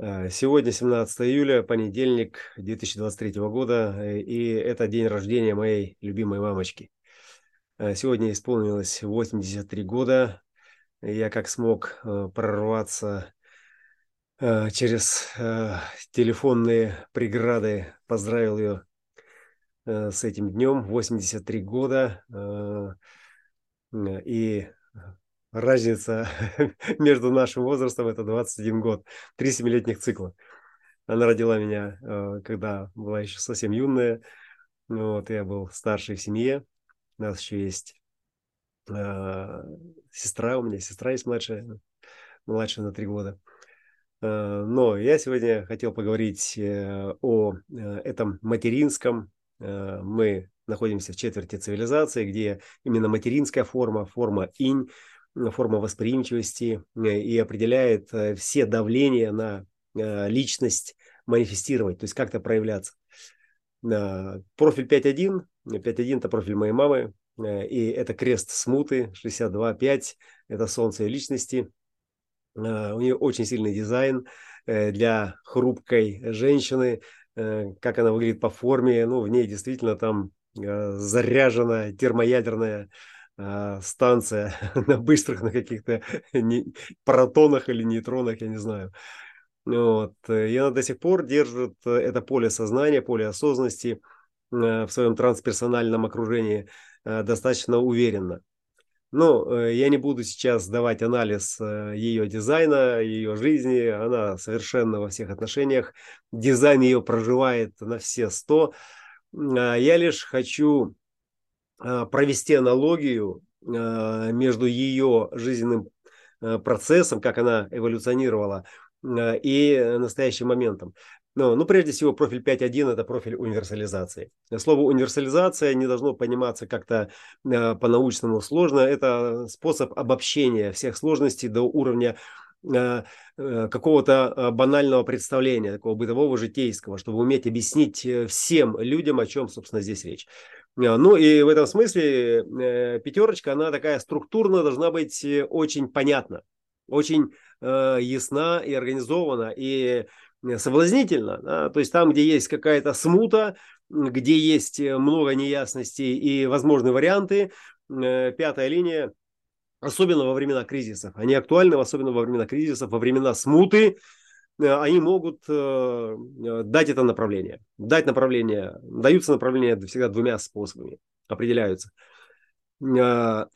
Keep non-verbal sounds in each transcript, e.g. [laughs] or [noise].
Э, сегодня 17 июля, понедельник 2023 года, э, и это день рождения моей любимой мамочки. Э, сегодня исполнилось 83 года. Я как смог прорваться через телефонные преграды, поздравил ее с этим днем, 83 года. И разница [laughs] между нашим возрастом это 21 год, три семилетних цикла. Она родила меня, э, когда была еще совсем юная. Вот, я был старший в семье. У нас еще есть э, сестра, у меня сестра есть младшая, младшая на три года. Э, но я сегодня хотел поговорить о этом материнском. Мы находимся в четверти цивилизации, где именно материнская форма, форма инь, форма восприимчивости э, и определяет э, все давления на э, личность манифестировать, то есть как-то проявляться. Профиль 5.1, 5.1 это профиль моей мамы, и это крест смуты, 62.5, это солнце личности. У нее очень сильный дизайн для хрупкой женщины, как она выглядит по форме, ну, в ней действительно там заряжена термоядерная станция [laughs] на быстрых, на каких-то [laughs] протонах или нейтронах, я не знаю. Вот. И она до сих пор держит это поле сознания, поле осознанности э, в своем трансперсональном окружении э, достаточно уверенно. Но э, я не буду сейчас давать анализ ее дизайна, ее жизни. Она совершенно во всех отношениях. Дизайн ее проживает на все сто. А я лишь хочу а, провести аналогию а, между ее жизненным а, процессом, как она эволюционировала, и настоящим моментом. Но, ну, прежде всего, профиль 5.1 – это профиль универсализации. Слово универсализация не должно пониматься как-то по-научному сложно. Это способ обобщения всех сложностей до уровня э, какого-то банального представления, такого бытового, житейского, чтобы уметь объяснить э, всем людям, о чем, собственно, здесь речь. А, ну и в этом смысле э, пятерочка, она такая структурно должна быть э, очень понятна, очень э, ясна и организована, и соблазнительно. Да? То есть там, где есть какая-то смута, где есть много неясностей и возможные варианты, пятая линия, особенно во времена кризисов, они актуальны, особенно во времена кризисов, во времена смуты, они могут э, э, дать это направление. Дать направление, даются направления всегда двумя способами, определяются. [coughs] Логика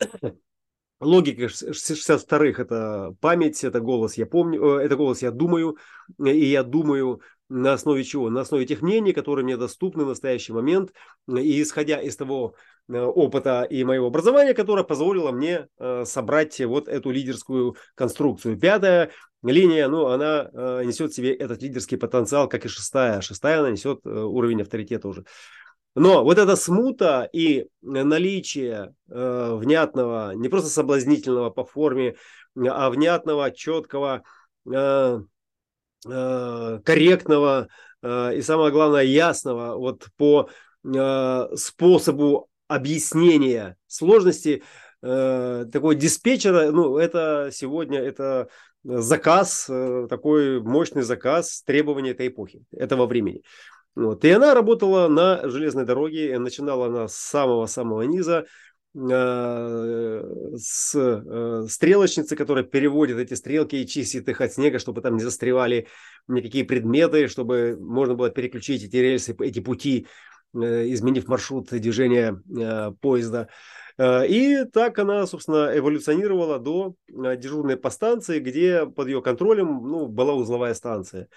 62-х – это память, это голос я помню, это голос я думаю, и я думаю на основе чего? На основе тех мнений, которые мне доступны в настоящий момент, и исходя из того опыта и моего образования, которое позволило мне собрать вот эту лидерскую конструкцию. Пятое линия, ну, она э, несет в себе этот лидерский потенциал, как и шестая. Шестая, она несет э, уровень авторитета уже. Но вот эта смута и наличие э, внятного, не просто соблазнительного по форме, а внятного, четкого, э, э, корректного э, и самое главное ясного вот по э, способу объяснения сложности э, такой диспетчера, ну это сегодня это заказ, э, такой мощный заказ, требования этой эпохи, этого времени. Вот. И она работала на железной дороге, начинала она с самого-самого низа, э, с э, стрелочницы, которая переводит эти стрелки и чистит их от снега, чтобы там не застревали никакие предметы, чтобы можно было переключить эти рельсы, эти пути, изменив маршрут движения поезда. Э, и так она, собственно, эволюционировала до э, дежурной по станции, где под ее контролем ну, была узловая станция.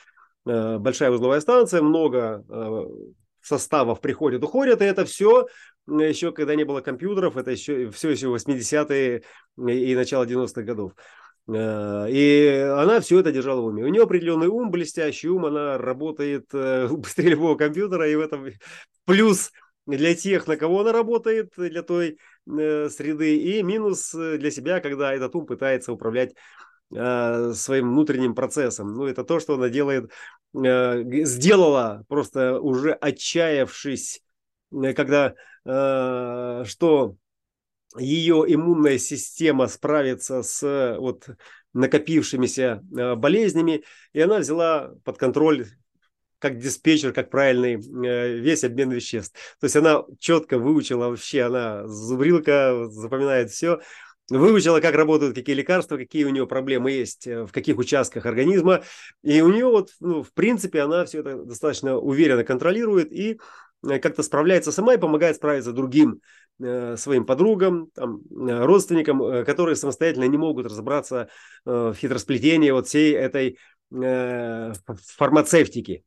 Э, большая узловая станция, много составов приходят, уходят, и это все еще когда не было компьютеров, это еще все еще 80-е и начало 90-х годов. И она все это держала в уме. У нее определенный ум, блестящий ум, она работает [laughs] быстрее любого компьютера, и в этом плюс для тех, на кого она работает, для той э, среды, и минус э, для себя, когда этот ум пытается управлять э, своим внутренним процессом. Ну, это то, что она делает, э, сделала, просто уже отчаявшись, э, когда э, что ее иммунная система справится с вот накопившимися э, болезнями, и она взяла под контроль как диспетчер, как правильный э, весь обмен веществ. То есть она четко выучила вообще, она зубрилка, запоминает все, выучила, как работают какие лекарства, какие у нее проблемы есть, э, в каких участках организма. И у нее вот, ну, в принципе, она все это достаточно уверенно контролирует и э, как-то справляется сама и помогает справиться другим э, своим подругам, там, родственникам, э, которые самостоятельно не могут разобраться э, в хитросплетении вот всей этой э, фармацевтики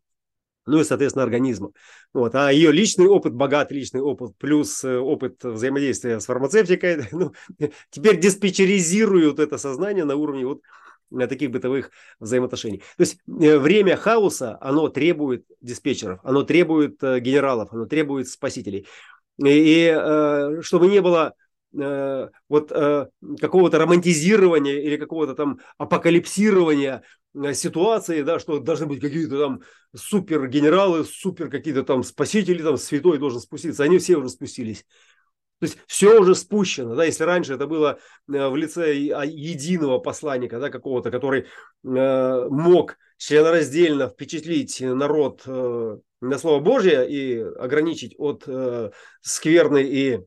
ну и, соответственно, организма. Вот. А ее личный опыт, богатый личный опыт, плюс э, опыт взаимодействия с фармацевтикой, [laughs] ну, теперь диспетчеризируют это сознание на уровне вот э, таких бытовых взаимоотношений. То есть э, время хаоса, оно требует диспетчеров, оно требует генералов, оно требует спасителей. И, и чтобы не было вот какого-то романтизирования или какого-то там апокалипсирования Э, ситуации, да, что должны быть какие-то там супер генералы, супер какие-то там спасители, там святой должен спуститься. Они все уже спустились. То есть все уже спущено, да, если раньше это было э, в лице а, единого посланника, да, какого-то, который э, мог членораздельно впечатлить народ э, на Слово Божье и ограничить от э, скверны и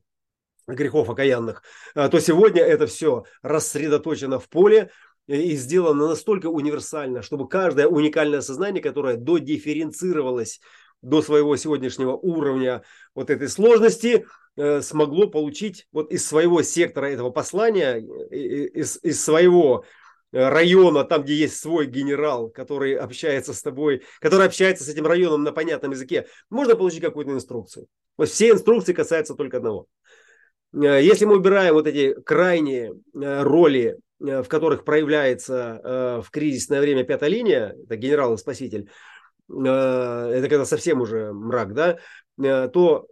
грехов окаянных, э, то сегодня это все рассредоточено в поле, и сделано настолько универсально, чтобы каждое уникальное сознание, которое додифференцировалось до своего сегодняшнего уровня вот этой сложности, смогло получить вот из своего сектора этого послания, из, из своего э, района, там, где есть свой генерал, который общается с тобой, который общается с этим районом на понятном языке, можно получить какую-то инструкцию. Вот все инструкции касаются только одного. Э, если мы убираем вот эти крайние роли Э, в которых проявляется э, в кризисное время пятая линия, это генерал и спаситель, э, это когда совсем уже мрак, да, то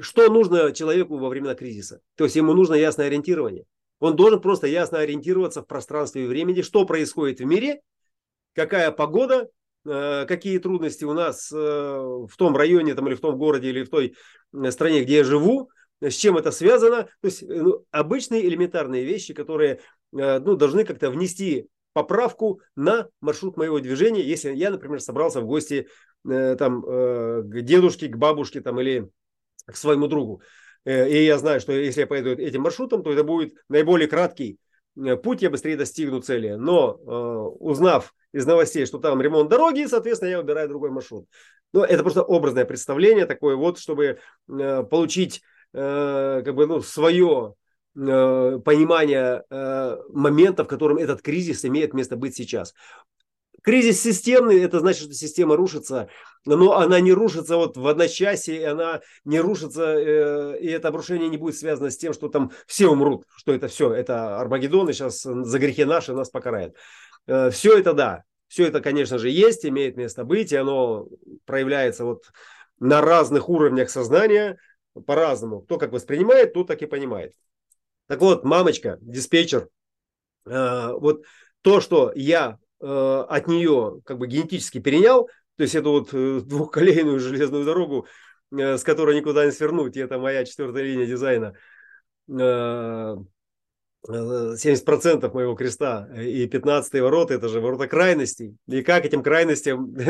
что нужно человеку во времена кризиса? То есть ему нужно ясное ориентирование. Он должен просто ясно ориентироваться в пространстве и времени, что происходит в мире, какая погода, какие трудности у нас в том районе там, или в том городе или в той стране, где я живу, с чем это связано. То есть ну, обычные элементарные вещи, которые Э, ну, должны как-то внести поправку на маршрут моего движения, если я, например, собрался в гости э, там, э, к дедушке, к бабушке там, или к своему другу. И я знаю, что если я поеду этим маршрутом, то это будет наиболее краткий путь, я быстрее достигну цели. Но узнав из новостей, что там ремонт дороги, соответственно, я выбираю другой маршрут. Но это просто образное представление такое вот, чтобы получить как бы, ну, свое Э, понимания э, момента, в котором этот кризис имеет место быть сейчас. Кризис системный, это значит, что система рушится, но она не рушится вот в одночасье, она не рушится, э, и это обрушение не будет связано с тем, что там все умрут, что это все, это Армагеддон, и сейчас за грехи наши нас покарает. Все это да, все это, конечно же, есть, имеет место быть, и оно проявляется вот на разных уровнях сознания по-разному. Кто как воспринимает, тот так и понимает. Так вот, мамочка, диспетчер, э, вот то, что я э, от нее как бы генетически перенял, то есть эту вот э, двухколейную железную дорогу, с которой никуда не свернуть, и это моя четвертая линия дизайна, 70% моего креста и 15 ворота, это же ворота крайностей. И как этим крайностям [laughs]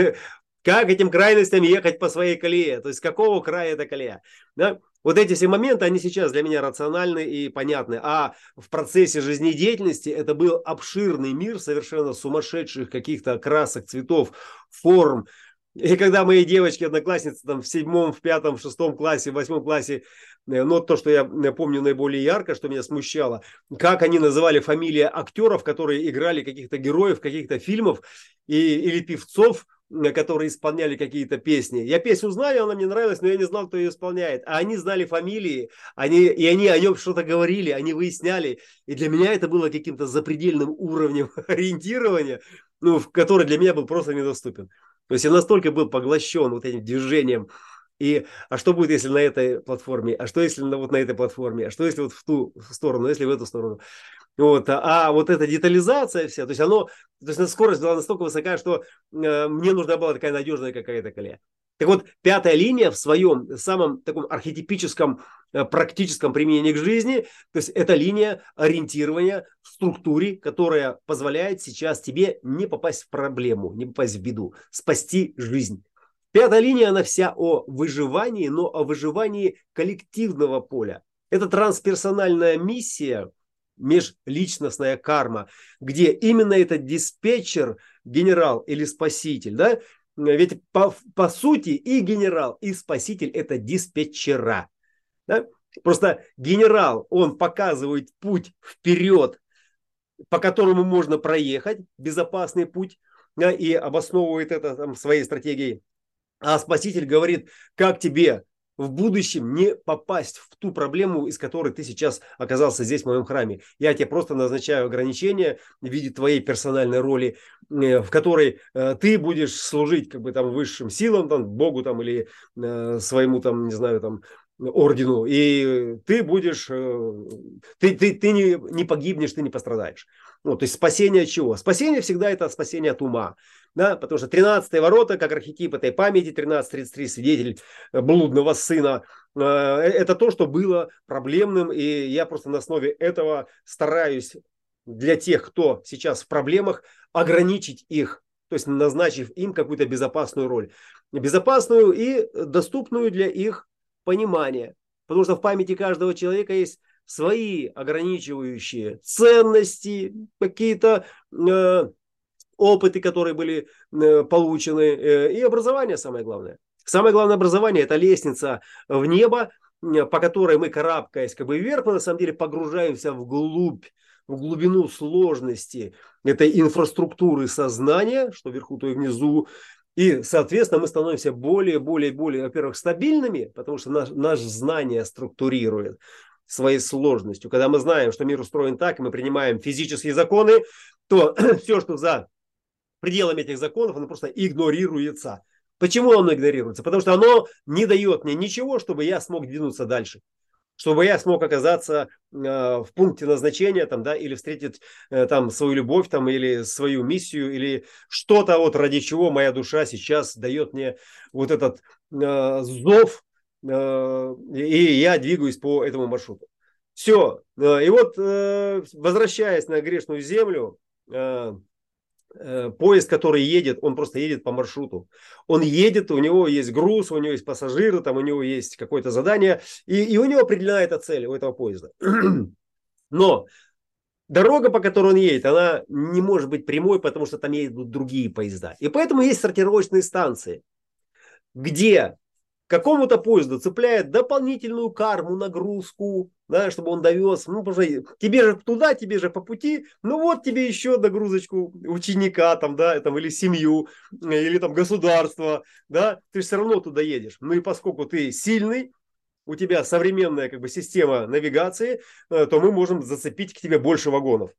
Как этим крайностям ехать по своей колее? То есть, какого края эта колея? Да? Вот эти все моменты, они сейчас для меня рациональны и понятны. А в процессе жизнедеятельности это был обширный мир совершенно сумасшедших каких-то красок, цветов, форм. И когда мои девочки, одноклассницы там в седьмом, в пятом, в шестом классе, в восьмом классе, э, ну то, что я помню наиболее ярко, что меня смущало, как они называли фамилии актеров, которые играли каких-то героев, каких-то фильмов и, или певцов, которые исполняли какие-то песни. Я песню знаю, она мне нравилась, но я не знал, кто ее исполняет. А они знали фамилии, они, и они о нем что-то говорили, они выясняли. И для меня это было каким-то запредельным уровнем [laughs] ориентирования, ну, который для меня был просто недоступен. То есть я настолько был поглощен вот этим движением. И а что будет, если на этой платформе? А что, если на, вот на этой платформе? А что, если вот в ту сторону? Если в эту сторону? Вот, а, вот эта детализация вся, то есть оно, то есть скорость была настолько высокая, что э, мне нужна была такая надежная какая-то колея. Так вот, пятая линия в своем самом таком архетипическом практическом применении к жизни. То есть это линия ориентирования в структуре, которая позволяет сейчас тебе не попасть в проблему, не попасть в беду, спасти жизнь. Пятая линия, она вся о выживании, но о выживании коллективного поля. Это трансперсональная миссия, межличностная карма, где именно этот диспетчер, генерал или спаситель, да, ведь по, по сути и генерал, и спаситель это диспетчера. Да? Просто генерал, он показывает путь вперед, по которому можно проехать, безопасный путь, да, и обосновывает это там, своей стратегией. А спаситель говорит, как тебе в будущем не попасть в ту проблему, из которой ты сейчас оказался здесь, в моем храме. Я тебе просто назначаю ограничения в виде твоей персональной роли, э, в которой э, ты будешь служить как бы там высшим силам, там, Богу там или э, своему там, не знаю, там ордену, и ты будешь, ты, ты, ты не, не погибнешь, ты не пострадаешь. Ну, то есть спасение чего? Спасение всегда это спасение от ума. Да? Потому что 13 ворота, как архетип этой памяти, 13.33 свидетель блудного сына, э, это то, что было проблемным. И я просто на основе этого стараюсь для тех, кто сейчас в проблемах, ограничить их, то есть назначив им какую-то безопасную роль. Безопасную и доступную для их понимания. Потому что в памяти каждого человека есть свои ограничивающие ценности, какие-то э, опыты, которые были э, получены, э, и образование самое главное. Самое главное образование – это лестница в небо, э, по которой мы, карабкаясь как бы вверх, мы на самом деле погружаемся в глубь, в глубину сложности этой инфраструктуры сознания, что вверху, то и внизу, и, соответственно, мы становимся более, более, более, во-первых, стабильными, потому что наш, наше знание структурирует своей сложностью. Когда мы знаем, что мир устроен так, и мы принимаем физические законы, то [clears throat] все, что за пределами этих законов, оно просто игнорируется. Почему оно игнорируется? Потому что оно не дает мне ничего, чтобы я смог двинуться дальше. Чтобы я смог оказаться э, в пункте назначения там, да, или встретить э, там свою любовь там, или свою миссию, или что-то, вот, ради чего моя душа сейчас дает мне вот этот э, зов Э, и я двигаюсь по этому маршруту. Все. Э, и вот, э, возвращаясь на грешную землю, поезд, который едет, он просто едет по маршруту. Он едет, у него есть груз, у него есть пассажиры, там у него есть какое-то задание, и, и у него определена эта цель, у этого поезда. [clears throat] Но дорога, по которой он едет, она не может быть прямой, потому что там едут другие поезда. И поэтому есть сортировочные станции, где какому-то поезду цепляет дополнительную карму, нагрузку, да, чтобы он довез. Ну, потому тебе же туда, тебе же по пути, ну вот тебе еще нагрузочку ученика там, да, там, или семью, или там государство, да, ты все равно туда едешь. Ну и поскольку ты сильный, у тебя современная как бы система навигации, э, то мы можем зацепить к тебе больше вагонов.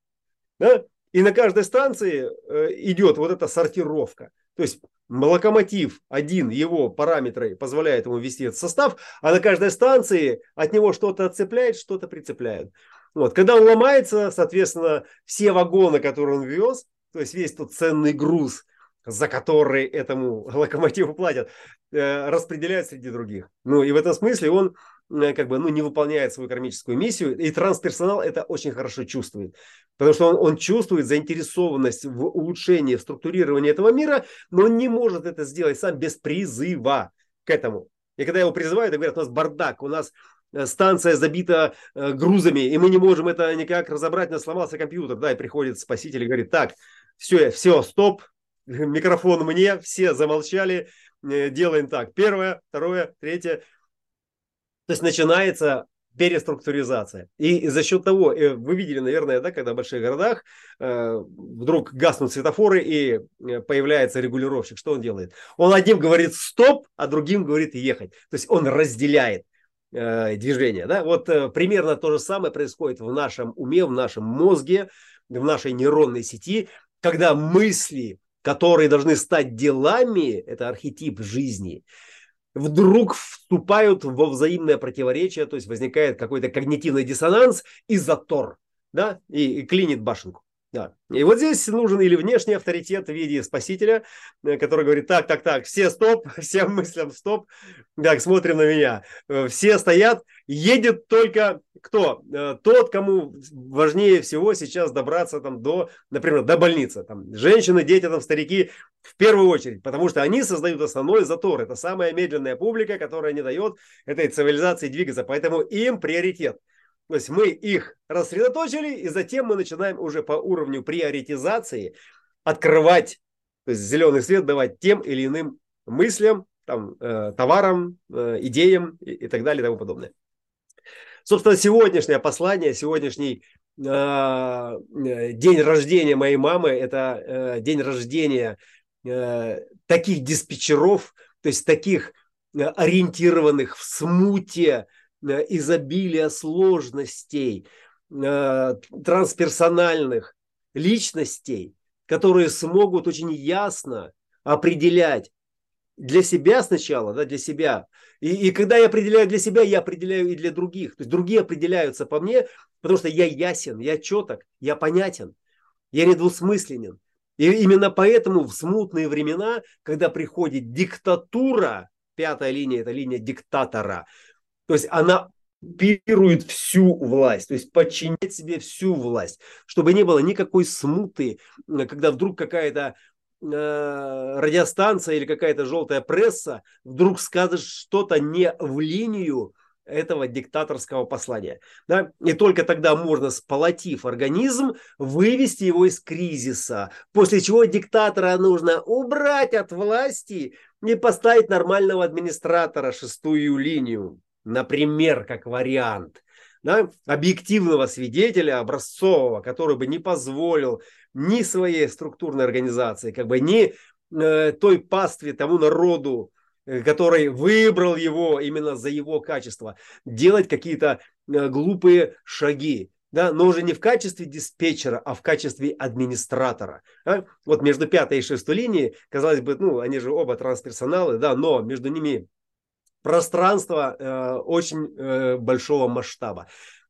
Да? И на каждой станции э, идет вот эта сортировка. То есть локомотив один, его параметры позволяют ему ввести этот состав, а на каждой станции от него что-то отцепляет, что-то прицепляют. Вот. Когда он ломается, соответственно, все вагоны, которые он вез, то есть весь тот ценный груз, за который этому [laughs] локомотиву платят, э, распределяют среди других. Ну и в этом смысле он как бы, ну, не выполняет свою кармическую миссию, и трансперсонал это очень хорошо чувствует, потому что он, он чувствует заинтересованность в улучшении, в структурировании этого мира, но он не может это сделать сам без призыва к этому. И когда его призывают, говорят, у нас бардак, у нас э, станция забита э, грузами, и мы не можем это никак разобрать, у нас сломался компьютер, да, и приходит спаситель и говорит, так, все, все, стоп, [laughs] микрофон мне, все замолчали, делаем так, первое, второе, третье, то есть начинается переструктуризация. И за счет того, э, вы видели, наверное, да, когда в больших городах э, вдруг гаснут светофоры и э, появляется регулировщик, что он делает? Он одним говорит стоп, а другим говорит ехать. То есть он разделяет движение. Да? Вот примерно то же самое происходит в нашем уме, в нашем мозге, в нашей нейронной сети, когда мысли, которые должны стать делами, это архетип жизни, вдруг вступают во взаимное противоречие, то есть возникает какой-то когнитивный диссонанс и затор, да, и, и клинит башенку. Да. И вот здесь нужен или внешний авторитет в виде спасителя, э, который говорит, так, так, так, все стоп, [laughs] всем мыслям стоп, так, смотрим на меня. Э, все стоят, едет только кто? Э, тот, кому важнее всего сейчас добраться там до, например, до больницы. Там, женщины, дети, там, старики в первую очередь, потому что они создают основной затор. Это самая медленная публика, которая не дает этой цивилизации двигаться. Поэтому им приоритет. То есть мы их рассредоточили, и затем мы начинаем уже по уровню приоритизации открывать, то есть зеленый свет давать тем или иным мыслям, там, э, товарам, э, идеям и, и так далее и тому подобное. Собственно, сегодняшнее послание, сегодняшний э, э, день рождения моей мамы, это э, день рождения э, таких диспетчеров, то есть таких э, ориентированных в смуте, э, изобилия сложностей, трансперсональных личностей, которые смогут очень ясно определять, для себя сначала, да, для себя. И, и когда я определяю для себя, я определяю и для других. То есть другие определяются по мне, потому что я ясен, я четок, я понятен, я недвусмысленен. И именно поэтому в смутные времена, когда приходит диктатура, пятая линия – это линия диктатора, то есть она пирует всю власть, то есть подчинять себе всю власть, чтобы не было никакой смуты, когда вдруг какая-то радиостанция или какая-то желтая пресса вдруг скажет что-то не в линию этого диктаторского послания. Да? И только тогда можно, сполотив организм, вывести его из кризиса. После чего диктатора нужно убрать от власти и поставить нормального администратора шестую линию. Например, как вариант. Да? Объективного свидетеля, образцового, который бы не позволил ни своей структурной организации, как бы ни э, той пастве, тому народу, э, который выбрал его именно за его качество, делать какие-то э, глупые шаги. Да, но уже не в качестве диспетчера, а в качестве администратора. Да? Вот между пятой и шестой линией, казалось бы, ну, они же оба трансперсоналы, да, но между ними пространство э, очень э, большого масштаба.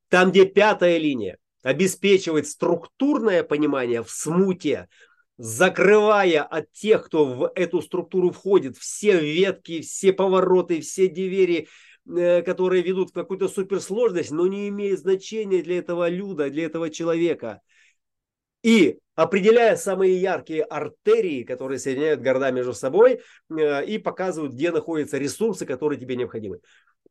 Там, где пятая линия, обеспечивает структурное понимание в смуте, закрывая от тех, кто в эту структуру входит, все ветки, все повороты, все двери, э, которые ведут в какую-то суперсложность, но не имеют значения для этого люда, для этого человека. И определяя самые яркие артерии, которые соединяют города между собой э, и показывают, где находятся ресурсы, которые тебе необходимы.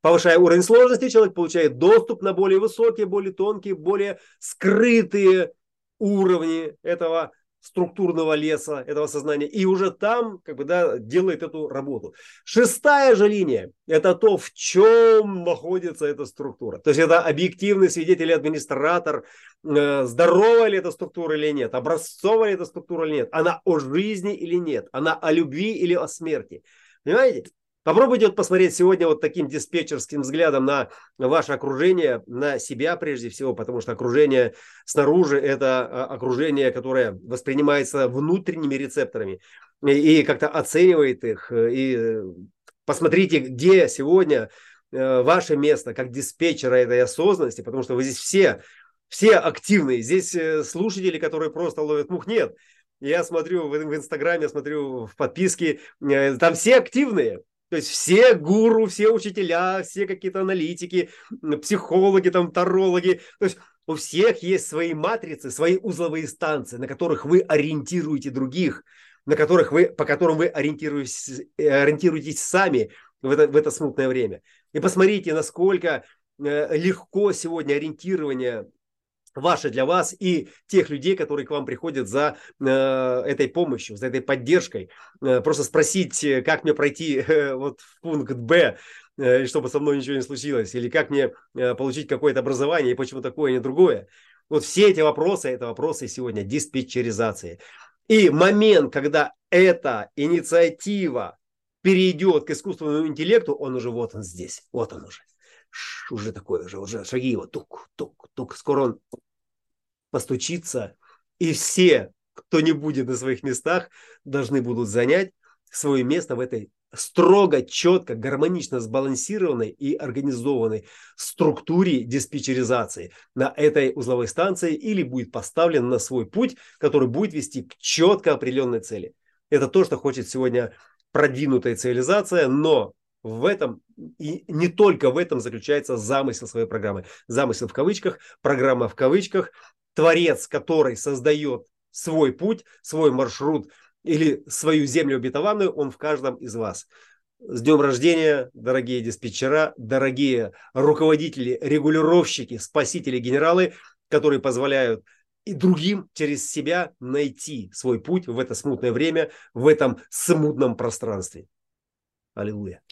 Повышая уровень сложности, человек получает доступ на более высокие, более тонкие, более скрытые уровни этого структурного леса, этого сознания, и уже там как бы, да, делает эту работу. Шестая же линия – это то, в чем находится эта структура. То есть это объективный свидетель администратор, э, здоровая ли эта структура или нет, образцовая ли эта структура или нет, она о жизни или нет, она о любви или о смерти. Понимаете? Попробуйте вот посмотреть сегодня вот таким диспетчерским взглядом на ваше окружение, на себя прежде всего, потому что окружение снаружи – это а, окружение, которое воспринимается внутренними рецепторами и, как-то оценивает их. И посмотрите, где сегодня э, ваше место как диспетчера этой осознанности, потому что вы здесь все, все активные. Здесь э, слушатели, которые просто ловят мух, нет. Я смотрю в, Инстаграме, смотрю в подписке, э, там все активные. То есть все гуру, все учителя, все какие-то аналитики, психологи, там, тарологи. То есть у всех есть свои матрицы, свои узловые станции, на которых вы ориентируете других, на которых вы, по которым вы ориентируетесь, ориентируетесь сами в это, в это смутное время. И посмотрите, насколько э, легко сегодня ориентирование ваше для вас и тех людей, которые к вам приходят за э, этой помощью, за этой поддержкой. Э, просто спросить, э, как мне пройти [laughs] э, вот в пункт Б, э, чтобы со мной ничего не случилось, или как мне э, получить какое-то образование, и почему такое, а не другое. Вот все эти вопросы, это вопросы сегодня диспетчеризации. И момент, когда эта инициатива перейдет к искусственному интеллекту, он уже вот он здесь, вот он уже. Уже такой уже, уже шаги его, тук, тук, тук. Скоро он постучиться, и все, кто не будет на своих местах, должны будут занять свое место в этой строго, четко, гармонично сбалансированной и организованной структуре диспетчеризации на этой узловой станции или будет поставлен на свой путь, который будет вести к четко определенной цели. Это то, что хочет сегодня продвинутая цивилизация, но в этом и не только в этом заключается замысел своей программы. Замысел в кавычках, программа в кавычках, творец, который создает свой путь, свой маршрут или свою землю обетованную, он в каждом из вас. С днем рождения, дорогие диспетчера, дорогие руководители, регулировщики, спасители, генералы, которые позволяют и другим через себя найти свой путь в это смутное время, в этом смутном пространстве. Аллилуйя.